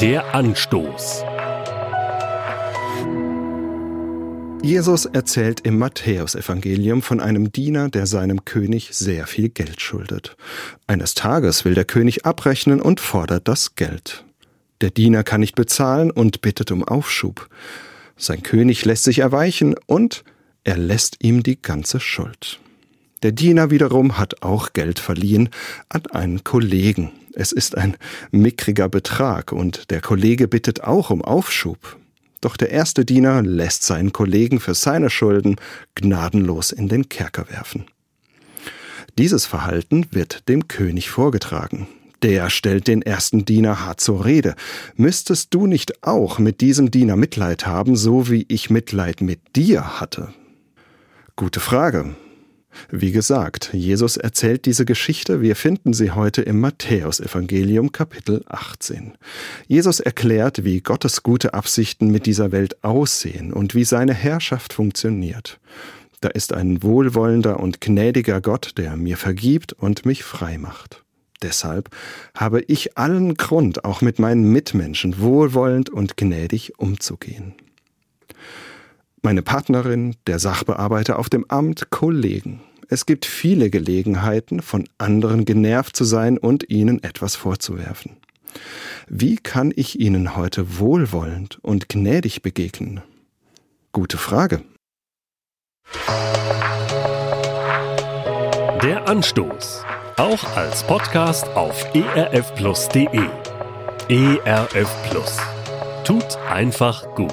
Der Anstoß. Jesus erzählt im Matthäusevangelium von einem Diener, der seinem König sehr viel Geld schuldet. Eines Tages will der König abrechnen und fordert das Geld. Der Diener kann nicht bezahlen und bittet um Aufschub. Sein König lässt sich erweichen und er lässt ihm die ganze Schuld. Der Diener wiederum hat auch Geld verliehen an einen Kollegen. Es ist ein mickriger Betrag und der Kollege bittet auch um Aufschub. Doch der erste Diener lässt seinen Kollegen für seine Schulden gnadenlos in den Kerker werfen. Dieses Verhalten wird dem König vorgetragen. Der stellt den ersten Diener hart zur Rede. Müsstest du nicht auch mit diesem Diener Mitleid haben, so wie ich Mitleid mit dir hatte? Gute Frage. Wie gesagt, Jesus erzählt diese Geschichte, wir finden sie heute im Matthäusevangelium Kapitel 18. Jesus erklärt, wie Gottes gute Absichten mit dieser Welt aussehen und wie seine Herrschaft funktioniert. Da ist ein wohlwollender und gnädiger Gott, der mir vergibt und mich frei macht. Deshalb habe ich allen Grund, auch mit meinen Mitmenschen wohlwollend und gnädig umzugehen meine Partnerin, der Sachbearbeiter auf dem Amt, Kollegen. Es gibt viele Gelegenheiten, von anderen genervt zu sein und ihnen etwas vorzuwerfen. Wie kann ich ihnen heute wohlwollend und gnädig begegnen? Gute Frage. Der Anstoß. Auch als Podcast auf erfplus.de. ERF Plus. Tut einfach gut.